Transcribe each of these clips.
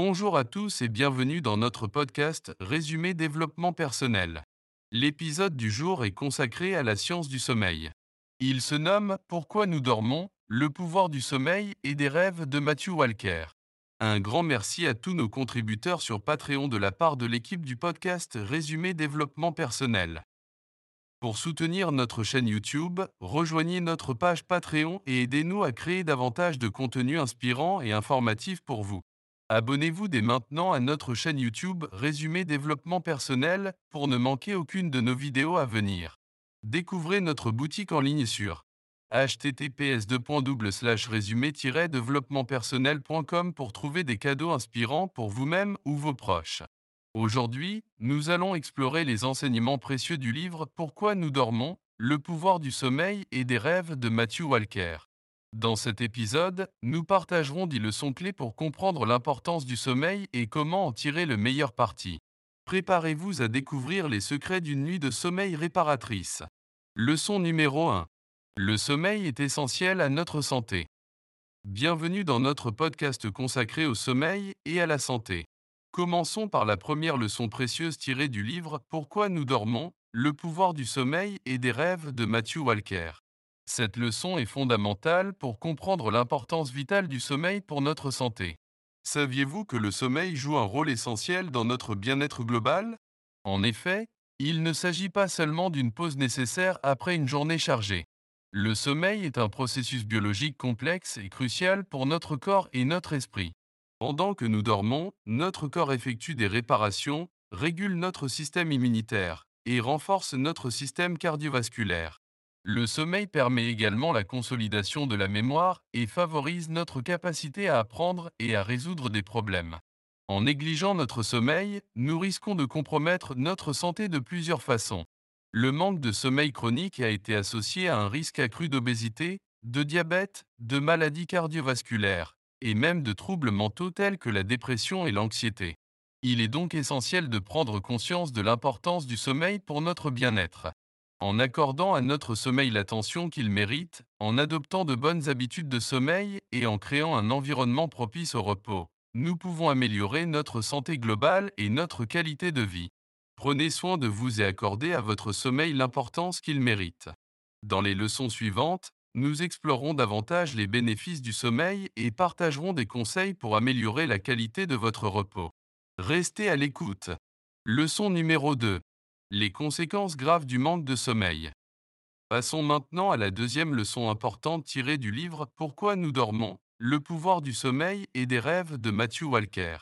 Bonjour à tous et bienvenue dans notre podcast Résumé développement personnel. L'épisode du jour est consacré à la science du sommeil. Il se nomme Pourquoi nous dormons, le pouvoir du sommeil et des rêves de Matthew Walker. Un grand merci à tous nos contributeurs sur Patreon de la part de l'équipe du podcast Résumé développement personnel. Pour soutenir notre chaîne YouTube, rejoignez notre page Patreon et aidez-nous à créer davantage de contenu inspirant et informatif pour vous. Abonnez-vous dès maintenant à notre chaîne YouTube Résumé développement personnel pour ne manquer aucune de nos vidéos à venir. Découvrez notre boutique en ligne sur https résumé développementpersonnel.com pour trouver des cadeaux inspirants pour vous-même ou vos proches. Aujourd'hui, nous allons explorer les enseignements précieux du livre Pourquoi nous dormons, le pouvoir du sommeil et des rêves de Matthew Walker. Dans cet épisode, nous partagerons des leçons clés pour comprendre l'importance du sommeil et comment en tirer le meilleur parti. Préparez-vous à découvrir les secrets d'une nuit de sommeil réparatrice. Leçon numéro 1. Le sommeil est essentiel à notre santé. Bienvenue dans notre podcast consacré au sommeil et à la santé. Commençons par la première leçon précieuse tirée du livre Pourquoi nous dormons, le pouvoir du sommeil et des rêves de Matthew Walker. Cette leçon est fondamentale pour comprendre l'importance vitale du sommeil pour notre santé. Saviez-vous que le sommeil joue un rôle essentiel dans notre bien-être global? En effet, il ne s'agit pas seulement d'une pause nécessaire après une journée chargée. Le sommeil est un processus biologique complexe et crucial pour notre corps et notre esprit. Pendant que nous dormons, notre corps effectue des réparations, régule notre système immunitaire et renforce notre système cardiovasculaire. Le sommeil permet également la consolidation de la mémoire et favorise notre capacité à apprendre et à résoudre des problèmes. En négligeant notre sommeil, nous risquons de compromettre notre santé de plusieurs façons. Le manque de sommeil chronique a été associé à un risque accru d'obésité, de diabète, de maladies cardiovasculaires, et même de troubles mentaux tels que la dépression et l'anxiété. Il est donc essentiel de prendre conscience de l'importance du sommeil pour notre bien-être. En accordant à notre sommeil l'attention qu'il mérite, en adoptant de bonnes habitudes de sommeil et en créant un environnement propice au repos, nous pouvons améliorer notre santé globale et notre qualité de vie. Prenez soin de vous et accordez à votre sommeil l'importance qu'il mérite. Dans les leçons suivantes, nous explorerons davantage les bénéfices du sommeil et partagerons des conseils pour améliorer la qualité de votre repos. Restez à l'écoute. Leçon numéro 2. Les conséquences graves du manque de sommeil. Passons maintenant à la deuxième leçon importante tirée du livre Pourquoi nous dormons, le pouvoir du sommeil et des rêves de Matthew Walker.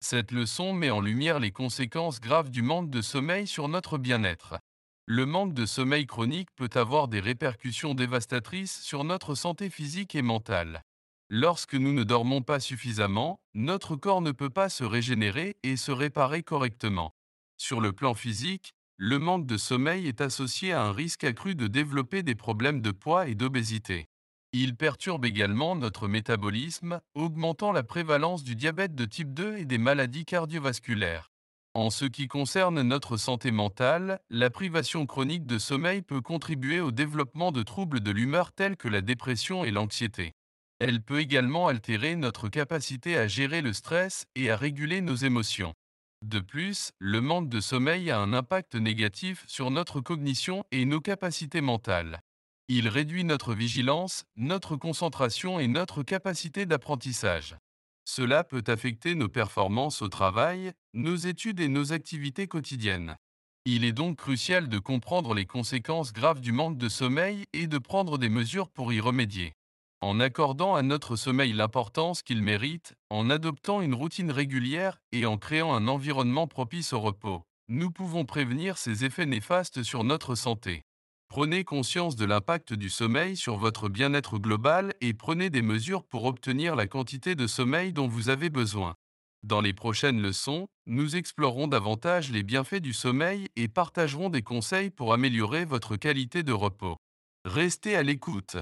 Cette leçon met en lumière les conséquences graves du manque de sommeil sur notre bien-être. Le manque de sommeil chronique peut avoir des répercussions dévastatrices sur notre santé physique et mentale. Lorsque nous ne dormons pas suffisamment, notre corps ne peut pas se régénérer et se réparer correctement. Sur le plan physique, le manque de sommeil est associé à un risque accru de développer des problèmes de poids et d'obésité. Il perturbe également notre métabolisme, augmentant la prévalence du diabète de type 2 et des maladies cardiovasculaires. En ce qui concerne notre santé mentale, la privation chronique de sommeil peut contribuer au développement de troubles de l'humeur tels que la dépression et l'anxiété. Elle peut également altérer notre capacité à gérer le stress et à réguler nos émotions. De plus, le manque de sommeil a un impact négatif sur notre cognition et nos capacités mentales. Il réduit notre vigilance, notre concentration et notre capacité d'apprentissage. Cela peut affecter nos performances au travail, nos études et nos activités quotidiennes. Il est donc crucial de comprendre les conséquences graves du manque de sommeil et de prendre des mesures pour y remédier. En accordant à notre sommeil l'importance qu'il mérite, en adoptant une routine régulière et en créant un environnement propice au repos, nous pouvons prévenir ces effets néfastes sur notre santé. Prenez conscience de l'impact du sommeil sur votre bien-être global et prenez des mesures pour obtenir la quantité de sommeil dont vous avez besoin. Dans les prochaines leçons, nous explorerons davantage les bienfaits du sommeil et partagerons des conseils pour améliorer votre qualité de repos. Restez à l'écoute.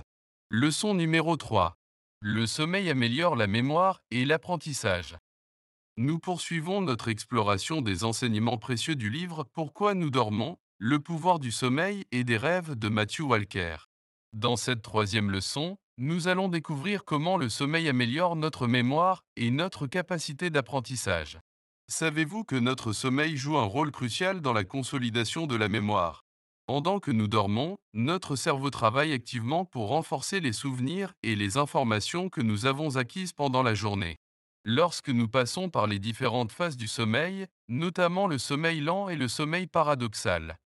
Leçon numéro 3. Le sommeil améliore la mémoire et l'apprentissage. Nous poursuivons notre exploration des enseignements précieux du livre Pourquoi nous dormons? Le pouvoir du sommeil et des rêves de Matthew Walker. Dans cette troisième leçon, nous allons découvrir comment le sommeil améliore notre mémoire et notre capacité d'apprentissage. Savez-vous que notre sommeil joue un rôle crucial dans la consolidation de la mémoire? Pendant que nous dormons, notre cerveau travaille activement pour renforcer les souvenirs et les informations que nous avons acquises pendant la journée. Lorsque nous passons par les différentes phases du sommeil, notamment le sommeil lent et le sommeil paradoxal,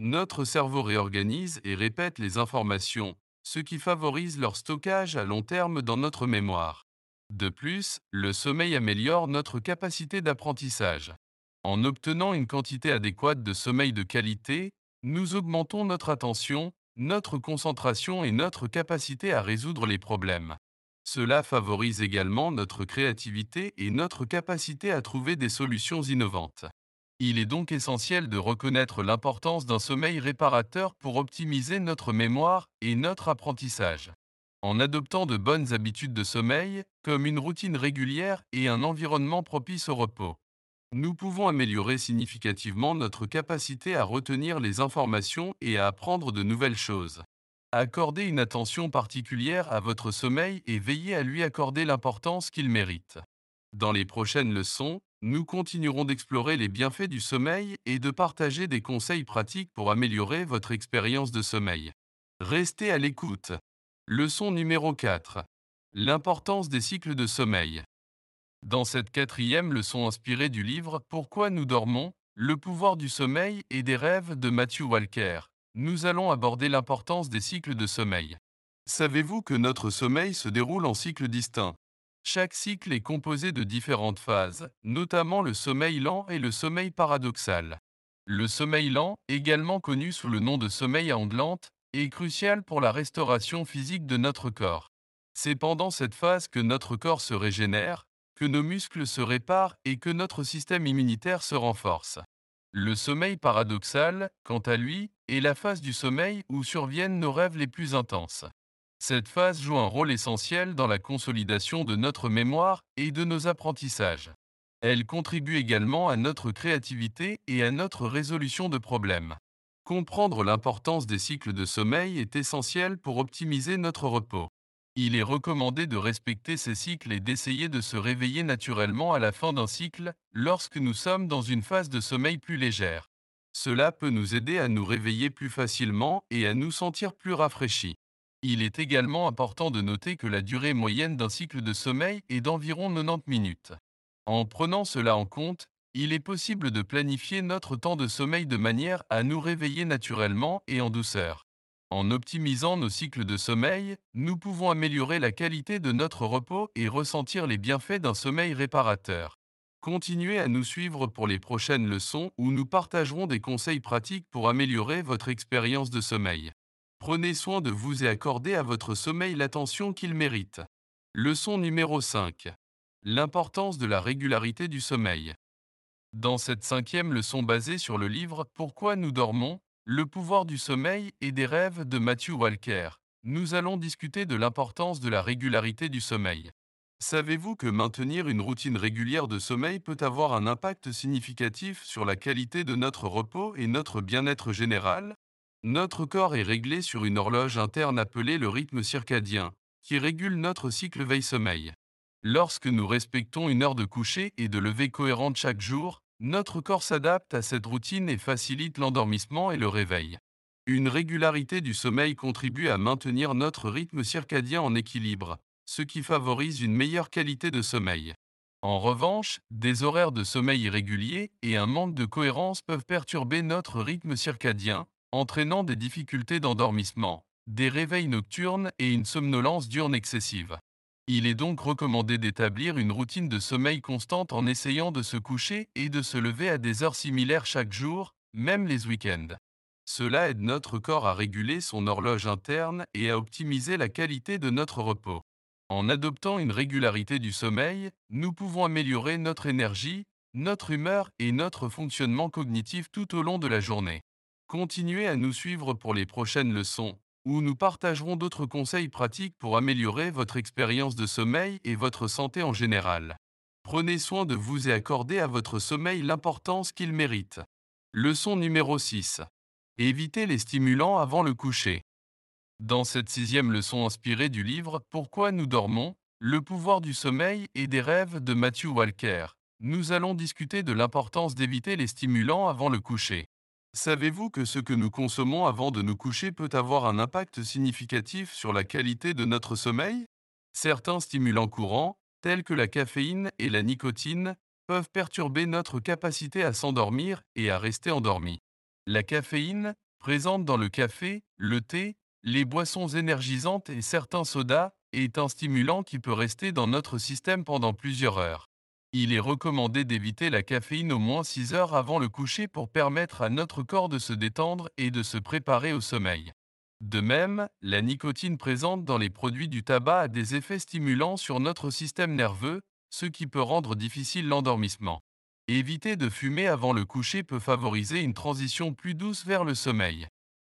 notre cerveau réorganise et répète les informations, ce qui favorise leur stockage à long terme dans notre mémoire. De plus, le sommeil améliore notre capacité d'apprentissage. En obtenant une quantité adéquate de sommeil de qualité, nous augmentons notre attention, notre concentration et notre capacité à résoudre les problèmes. Cela favorise également notre créativité et notre capacité à trouver des solutions innovantes. Il est donc essentiel de reconnaître l'importance d'un sommeil réparateur pour optimiser notre mémoire et notre apprentissage. En adoptant de bonnes habitudes de sommeil, comme une routine régulière et un environnement propice au repos, nous pouvons améliorer significativement notre capacité à retenir les informations et à apprendre de nouvelles choses. Accordez une attention particulière à votre sommeil et veillez à lui accorder l'importance qu'il mérite. Dans les prochaines leçons, nous continuerons d'explorer les bienfaits du sommeil et de partager des conseils pratiques pour améliorer votre expérience de sommeil. Restez à l'écoute. Leçon numéro 4. L'importance des cycles de sommeil. Dans cette quatrième leçon inspirée du livre Pourquoi nous dormons? Le pouvoir du sommeil et des rêves de Matthew Walker, nous allons aborder l'importance des cycles de sommeil. Savez-vous que notre sommeil se déroule en cycles distincts? Chaque cycle est composé de différentes phases, notamment le sommeil lent et le sommeil paradoxal. Le sommeil lent, également connu sous le nom de sommeil à ondes lentes, est crucial pour la restauration physique de notre corps. C'est pendant cette phase que notre corps se régénère, que nos muscles se réparent et que notre système immunitaire se renforce. Le sommeil paradoxal, quant à lui, est la phase du sommeil où surviennent nos rêves les plus intenses. Cette phase joue un rôle essentiel dans la consolidation de notre mémoire et de nos apprentissages. Elle contribue également à notre créativité et à notre résolution de problèmes. Comprendre l'importance des cycles de sommeil est essentiel pour optimiser notre repos. Il est recommandé de respecter ces cycles et d'essayer de se réveiller naturellement à la fin d'un cycle lorsque nous sommes dans une phase de sommeil plus légère. Cela peut nous aider à nous réveiller plus facilement et à nous sentir plus rafraîchis. Il est également important de noter que la durée moyenne d'un cycle de sommeil est d'environ 90 minutes. En prenant cela en compte, il est possible de planifier notre temps de sommeil de manière à nous réveiller naturellement et en douceur. En optimisant nos cycles de sommeil, nous pouvons améliorer la qualité de notre repos et ressentir les bienfaits d'un sommeil réparateur. Continuez à nous suivre pour les prochaines leçons où nous partagerons des conseils pratiques pour améliorer votre expérience de sommeil. Prenez soin de vous et accordez à votre sommeil l'attention qu'il mérite. Leçon numéro 5. L'importance de la régularité du sommeil. Dans cette cinquième leçon basée sur le livre Pourquoi nous dormons Le pouvoir du sommeil et des rêves de Matthew Walker, nous allons discuter de l'importance de la régularité du sommeil. Savez-vous que maintenir une routine régulière de sommeil peut avoir un impact significatif sur la qualité de notre repos et notre bien-être général? Notre corps est réglé sur une horloge interne appelée le rythme circadien, qui régule notre cycle veille-sommeil. Lorsque nous respectons une heure de coucher et de lever cohérente chaque jour, notre corps s'adapte à cette routine et facilite l'endormissement et le réveil. Une régularité du sommeil contribue à maintenir notre rythme circadien en équilibre, ce qui favorise une meilleure qualité de sommeil. En revanche, des horaires de sommeil irréguliers et un manque de cohérence peuvent perturber notre rythme circadien, entraînant des difficultés d'endormissement, des réveils nocturnes et une somnolence diurne excessive. Il est donc recommandé d'établir une routine de sommeil constante en essayant de se coucher et de se lever à des heures similaires chaque jour, même les week-ends. Cela aide notre corps à réguler son horloge interne et à optimiser la qualité de notre repos. En adoptant une régularité du sommeil, nous pouvons améliorer notre énergie, notre humeur et notre fonctionnement cognitif tout au long de la journée. Continuez à nous suivre pour les prochaines leçons, où nous partagerons d'autres conseils pratiques pour améliorer votre expérience de sommeil et votre santé en général. Prenez soin de vous et accordez à votre sommeil l'importance qu'il mérite. Leçon numéro 6. Évitez les stimulants avant le coucher. Dans cette sixième leçon inspirée du livre Pourquoi nous dormons? Le pouvoir du sommeil et des rêves de Matthew Walker, nous allons discuter de l'importance d'éviter les stimulants avant le coucher. Savez-vous que ce que nous consommons avant de nous coucher peut avoir un impact significatif sur la qualité de notre sommeil? Certains stimulants courants, tels que la caféine et la nicotine, peuvent perturber notre capacité à s'endormir et à rester endormi. La caféine, présente dans le café, le thé, les boissons énergisantes et certains sodas, est un stimulant qui peut rester dans notre système pendant plusieurs heures. Il est recommandé d'éviter la caféine au moins 6 heures avant le coucher pour permettre à notre corps de se détendre et de se préparer au sommeil. De même, la nicotine présente dans les produits du tabac a des effets stimulants sur notre système nerveux, ce qui peut rendre difficile l'endormissement. Éviter de fumer avant le coucher peut favoriser une transition plus douce vers le sommeil.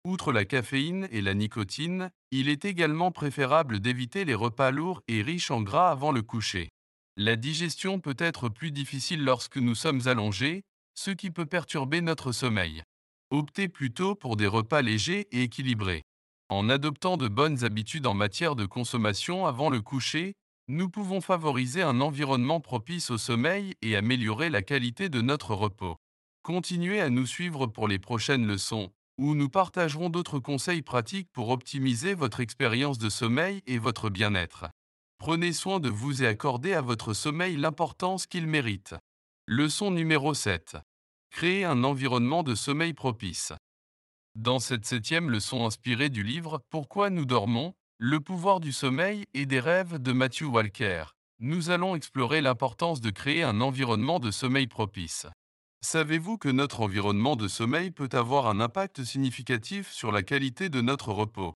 Outre la caféine et la nicotine, il est également préférable d'éviter les repas lourds et riches en gras avant le coucher. La digestion peut être plus difficile lorsque nous sommes allongés, ce qui peut perturber notre sommeil. Optez plutôt pour des repas légers et équilibrés. En adoptant de bonnes habitudes en matière de consommation avant le coucher, nous pouvons favoriser un environnement propice au sommeil et améliorer la qualité de notre repos. Continuez à nous suivre pour les prochaines leçons, où nous partagerons d'autres conseils pratiques pour optimiser votre expérience de sommeil et votre bien-être. Prenez soin de vous et accordez à votre sommeil l'importance qu'il mérite. Leçon numéro 7. Créer un environnement de sommeil propice. Dans cette septième leçon inspirée du livre Pourquoi nous dormons? Le pouvoir du sommeil et des rêves de Matthew Walker, nous allons explorer l'importance de créer un environnement de sommeil propice. Savez-vous que notre environnement de sommeil peut avoir un impact significatif sur la qualité de notre repos?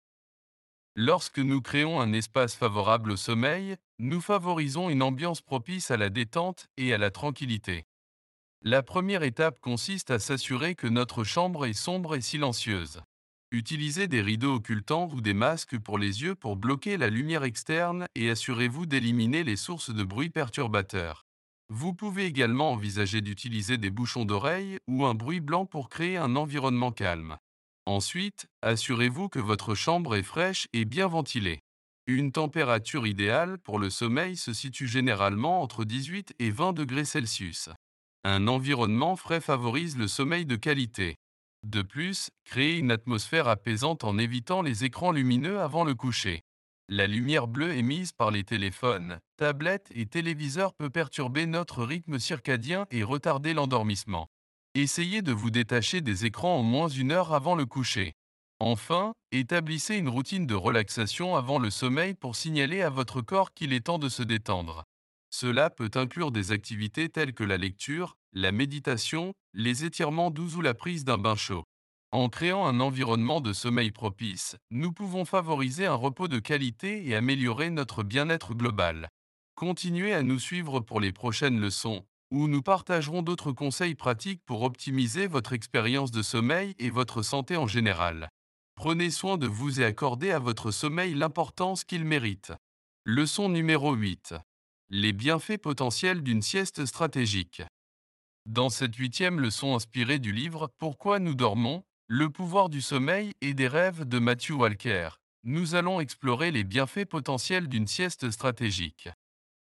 Lorsque nous créons un espace favorable au sommeil, nous favorisons une ambiance propice à la détente et à la tranquillité. La première étape consiste à s'assurer que notre chambre est sombre et silencieuse. Utilisez des rideaux occultants ou des masques pour les yeux pour bloquer la lumière externe et assurez-vous d'éliminer les sources de bruit perturbateurs. Vous pouvez également envisager d'utiliser des bouchons d'oreille ou un bruit blanc pour créer un environnement calme. Ensuite, assurez-vous que votre chambre est fraîche et bien ventilée. Une température idéale pour le sommeil se situe généralement entre 18 et 20 degrés Celsius. Un environnement frais favorise le sommeil de qualité. De plus, créez une atmosphère apaisante en évitant les écrans lumineux avant le coucher. La lumière bleue émise par les téléphones, tablettes et téléviseurs peut perturber notre rythme circadien et retarder l'endormissement. Essayez de vous détacher des écrans au moins une heure avant le coucher. Enfin, établissez une routine de relaxation avant le sommeil pour signaler à votre corps qu'il est temps de se détendre. Cela peut inclure des activités telles que la lecture, la méditation, les étirements doux ou la prise d'un bain chaud. En créant un environnement de sommeil propice, nous pouvons favoriser un repos de qualité et améliorer notre bien-être global. Continuez à nous suivre pour les prochaines leçons où nous partagerons d'autres conseils pratiques pour optimiser votre expérience de sommeil et votre santé en général. Prenez soin de vous et accordez à votre sommeil l'importance qu'il mérite. Leçon numéro 8. Les bienfaits potentiels d'une sieste stratégique. Dans cette huitième leçon inspirée du livre Pourquoi nous dormons? Le pouvoir du sommeil et des rêves de Matthew Walker, nous allons explorer les bienfaits potentiels d'une sieste stratégique.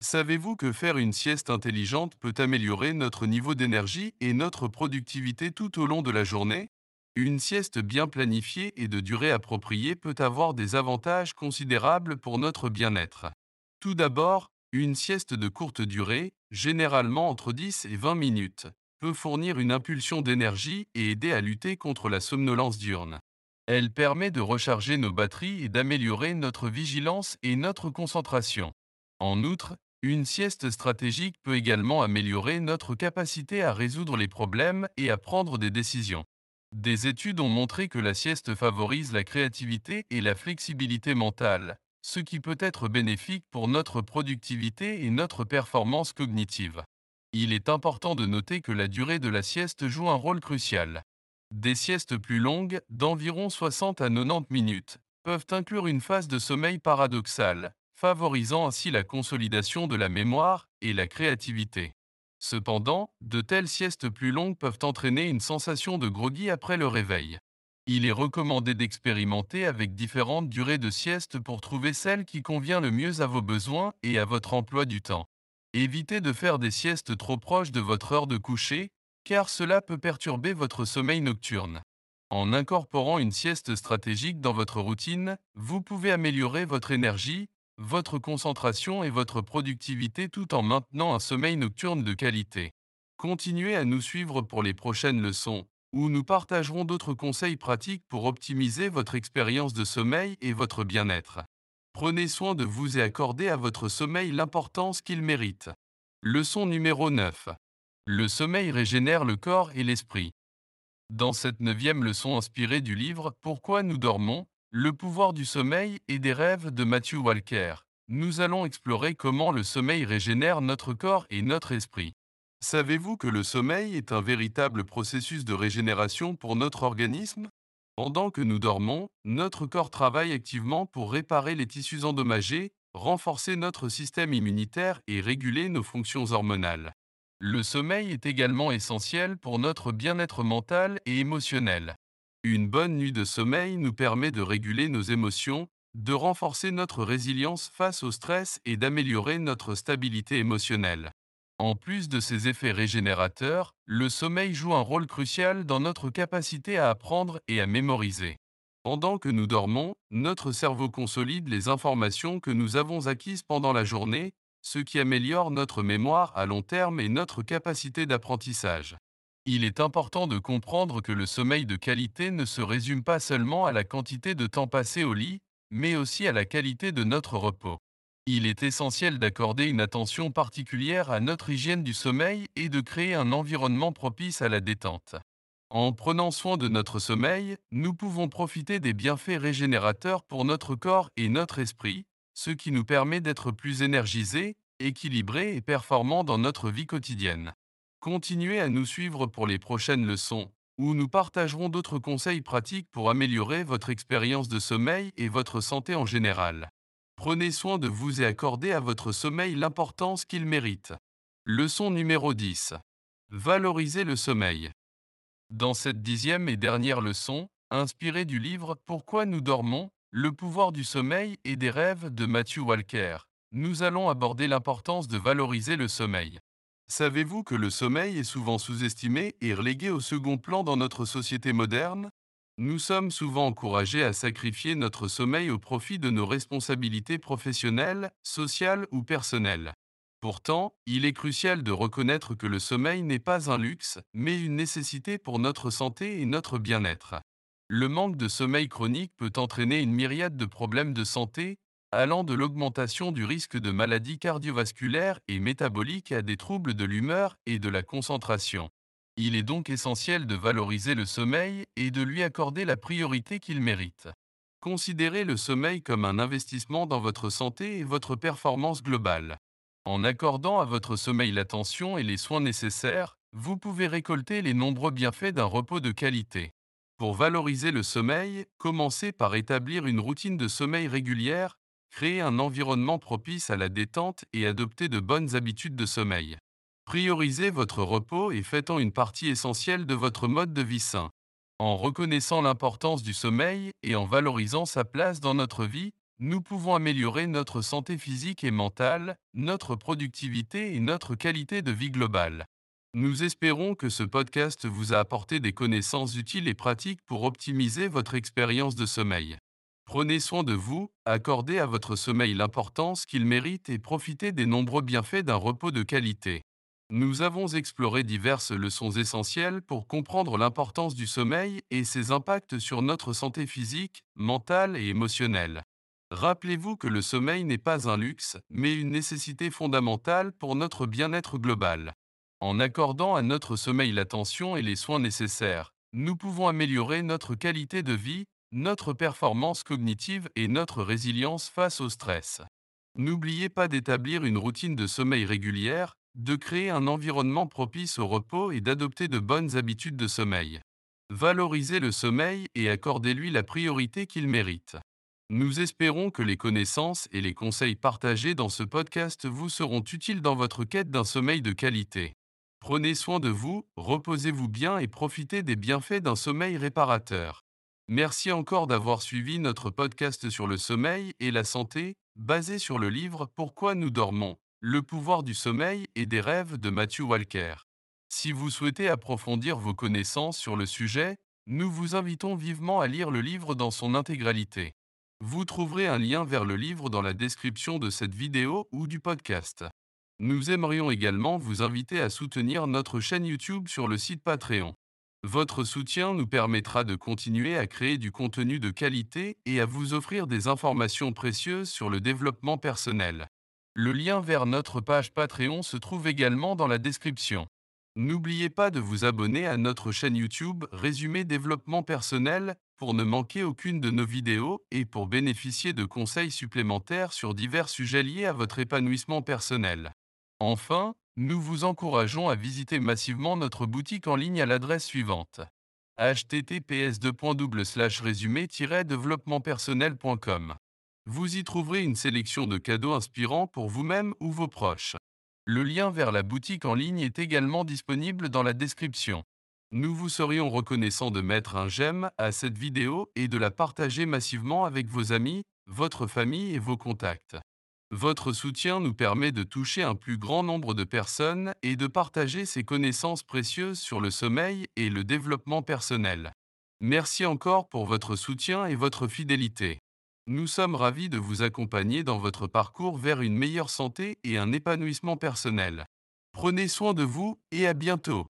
Savez-vous que faire une sieste intelligente peut améliorer notre niveau d'énergie et notre productivité tout au long de la journée? Une sieste bien planifiée et de durée appropriée peut avoir des avantages considérables pour notre bien-être. Tout d'abord, une sieste de courte durée, généralement entre 10 et 20 minutes, peut fournir une impulsion d'énergie et aider à lutter contre la somnolence diurne. Elle permet de recharger nos batteries et d'améliorer notre vigilance et notre concentration. En outre, une sieste stratégique peut également améliorer notre capacité à résoudre les problèmes et à prendre des décisions. Des études ont montré que la sieste favorise la créativité et la flexibilité mentale, ce qui peut être bénéfique pour notre productivité et notre performance cognitive. Il est important de noter que la durée de la sieste joue un rôle crucial. Des siestes plus longues, d'environ 60 à 90 minutes, peuvent inclure une phase de sommeil paradoxal, favorisant ainsi la consolidation de la mémoire et la créativité. Cependant, de telles siestes plus longues peuvent entraîner une sensation de groggy après le réveil. Il est recommandé d'expérimenter avec différentes durées de sieste pour trouver celle qui convient le mieux à vos besoins et à votre emploi du temps. Évitez de faire des siestes trop proches de votre heure de coucher, car cela peut perturber votre sommeil nocturne. En incorporant une sieste stratégique dans votre routine, vous pouvez améliorer votre énergie, votre concentration et votre productivité tout en maintenant un sommeil nocturne de qualité. Continuez à nous suivre pour les prochaines leçons, où nous partagerons d'autres conseils pratiques pour optimiser votre expérience de sommeil et votre bien-être. Prenez soin de vous et accordez à votre sommeil l'importance qu'il mérite. Leçon numéro 9. Le sommeil régénère le corps et l'esprit. Dans cette neuvième leçon inspirée du livre Pourquoi nous dormons? Le pouvoir du sommeil et des rêves de Matthew Walker, nous allons explorer comment le sommeil régénère notre corps et notre esprit. Savez-vous que le sommeil est un véritable processus de régénération pour notre organisme? Pendant que nous dormons, notre corps travaille activement pour réparer les tissus endommagés, renforcer notre système immunitaire et réguler nos fonctions hormonales. Le sommeil est également essentiel pour notre bien-être mental et émotionnel. Une bonne nuit de sommeil nous permet de réguler nos émotions, de renforcer notre résilience face au stress et d'améliorer notre stabilité émotionnelle. En plus de ses effets régénérateurs, le sommeil joue un rôle crucial dans notre capacité à apprendre et à mémoriser. Pendant que nous dormons, notre cerveau consolide les informations que nous avons acquises pendant la journée, ce qui améliore notre mémoire à long terme et notre capacité d'apprentissage. Il est important de comprendre que le sommeil de qualité ne se résume pas seulement à la quantité de temps passé au lit, mais aussi à la qualité de notre repos. Il est essentiel d'accorder une attention particulière à notre hygiène du sommeil et de créer un environnement propice à la détente. En prenant soin de notre sommeil, nous pouvons profiter des bienfaits régénérateurs pour notre corps et notre esprit, ce qui nous permet d'être plus énergisés, équilibrés et performants dans notre vie quotidienne. Continuez à nous suivre pour les prochaines leçons, où nous partagerons d'autres conseils pratiques pour améliorer votre expérience de sommeil et votre santé en général. Prenez soin de vous et accordez à votre sommeil l'importance qu'il mérite. Leçon numéro 10. Valorisez le sommeil. Dans cette dixième et dernière leçon, inspirée du livre Pourquoi nous dormons, le pouvoir du sommeil et des rêves de Matthew Walker, nous allons aborder l'importance de valoriser le sommeil. Savez-vous que le sommeil est souvent sous-estimé et relégué au second plan dans notre société moderne? Nous sommes souvent encouragés à sacrifier notre sommeil au profit de nos responsabilités professionnelles, sociales ou personnelles. Pourtant, il est crucial de reconnaître que le sommeil n'est pas un luxe, mais une nécessité pour notre santé et notre bien-être. Le manque de sommeil chronique peut entraîner une myriade de problèmes de santé, allant de l'augmentation du risque de maladies cardiovasculaires et métaboliques à des troubles de l'humeur et de la concentration. Il est donc essentiel de valoriser le sommeil et de lui accorder la priorité qu'il mérite. Considérez le sommeil comme un investissement dans votre santé et votre performance globale. En accordant à votre sommeil l'attention et les soins nécessaires, vous pouvez récolter les nombreux bienfaits d'un repos de qualité. Pour valoriser le sommeil, commencez par établir une routine de sommeil régulière, créer un environnement propice à la détente et adopter de bonnes habitudes de sommeil. Priorisez votre repos et faites-en une partie essentielle de votre mode de vie sain. En reconnaissant l'importance du sommeil et en valorisant sa place dans notre vie, nous pouvons améliorer notre santé physique et mentale, notre productivité et notre qualité de vie globale. Nous espérons que ce podcast vous a apporté des connaissances utiles et pratiques pour optimiser votre expérience de sommeil. Prenez soin de vous, accordez à votre sommeil l'importance qu'il mérite et profitez des nombreux bienfaits d'un repos de qualité. Nous avons exploré diverses leçons essentielles pour comprendre l'importance du sommeil et ses impacts sur notre santé physique, mentale et émotionnelle. Rappelez-vous que le sommeil n'est pas un luxe, mais une nécessité fondamentale pour notre bien-être global. En accordant à notre sommeil l'attention et les soins nécessaires, nous pouvons améliorer notre qualité de vie, notre performance cognitive et notre résilience face au stress. N'oubliez pas d'établir une routine de sommeil régulière, de créer un environnement propice au repos et d'adopter de bonnes habitudes de sommeil. Valorisez le sommeil et accordez-lui la priorité qu'il mérite. Nous espérons que les connaissances et les conseils partagés dans ce podcast vous seront utiles dans votre quête d'un sommeil de qualité. Prenez soin de vous, reposez-vous bien et profitez des bienfaits d'un sommeil réparateur. Merci encore d'avoir suivi notre podcast sur le sommeil et la santé, basé sur le livre Pourquoi nous dormons, le pouvoir du sommeil et des rêves de Matthew Walker. Si vous souhaitez approfondir vos connaissances sur le sujet, nous vous invitons vivement à lire le livre dans son intégralité. Vous trouverez un lien vers le livre dans la description de cette vidéo ou du podcast. Nous aimerions également vous inviter à soutenir notre chaîne YouTube sur le site Patreon. Votre soutien nous permettra de continuer à créer du contenu de qualité et à vous offrir des informations précieuses sur le développement personnel. Le lien vers notre page Patreon se trouve également dans la description. N'oubliez pas de vous abonner à notre chaîne YouTube Résumé Développement Personnel pour ne manquer aucune de nos vidéos et pour bénéficier de conseils supplémentaires sur divers sujets liés à votre épanouissement personnel. Enfin, nous vous encourageons à visiter massivement notre boutique en ligne à l'adresse suivante https résumé développementpersonnel.com. Vous y trouverez une sélection de cadeaux inspirants pour vous-même ou vos proches. Le lien vers la boutique en ligne est également disponible dans la description. Nous vous serions reconnaissants de mettre un j'aime à cette vidéo et de la partager massivement avec vos amis, votre famille et vos contacts. Votre soutien nous permet de toucher un plus grand nombre de personnes et de partager ces connaissances précieuses sur le sommeil et le développement personnel. Merci encore pour votre soutien et votre fidélité. Nous sommes ravis de vous accompagner dans votre parcours vers une meilleure santé et un épanouissement personnel. Prenez soin de vous et à bientôt.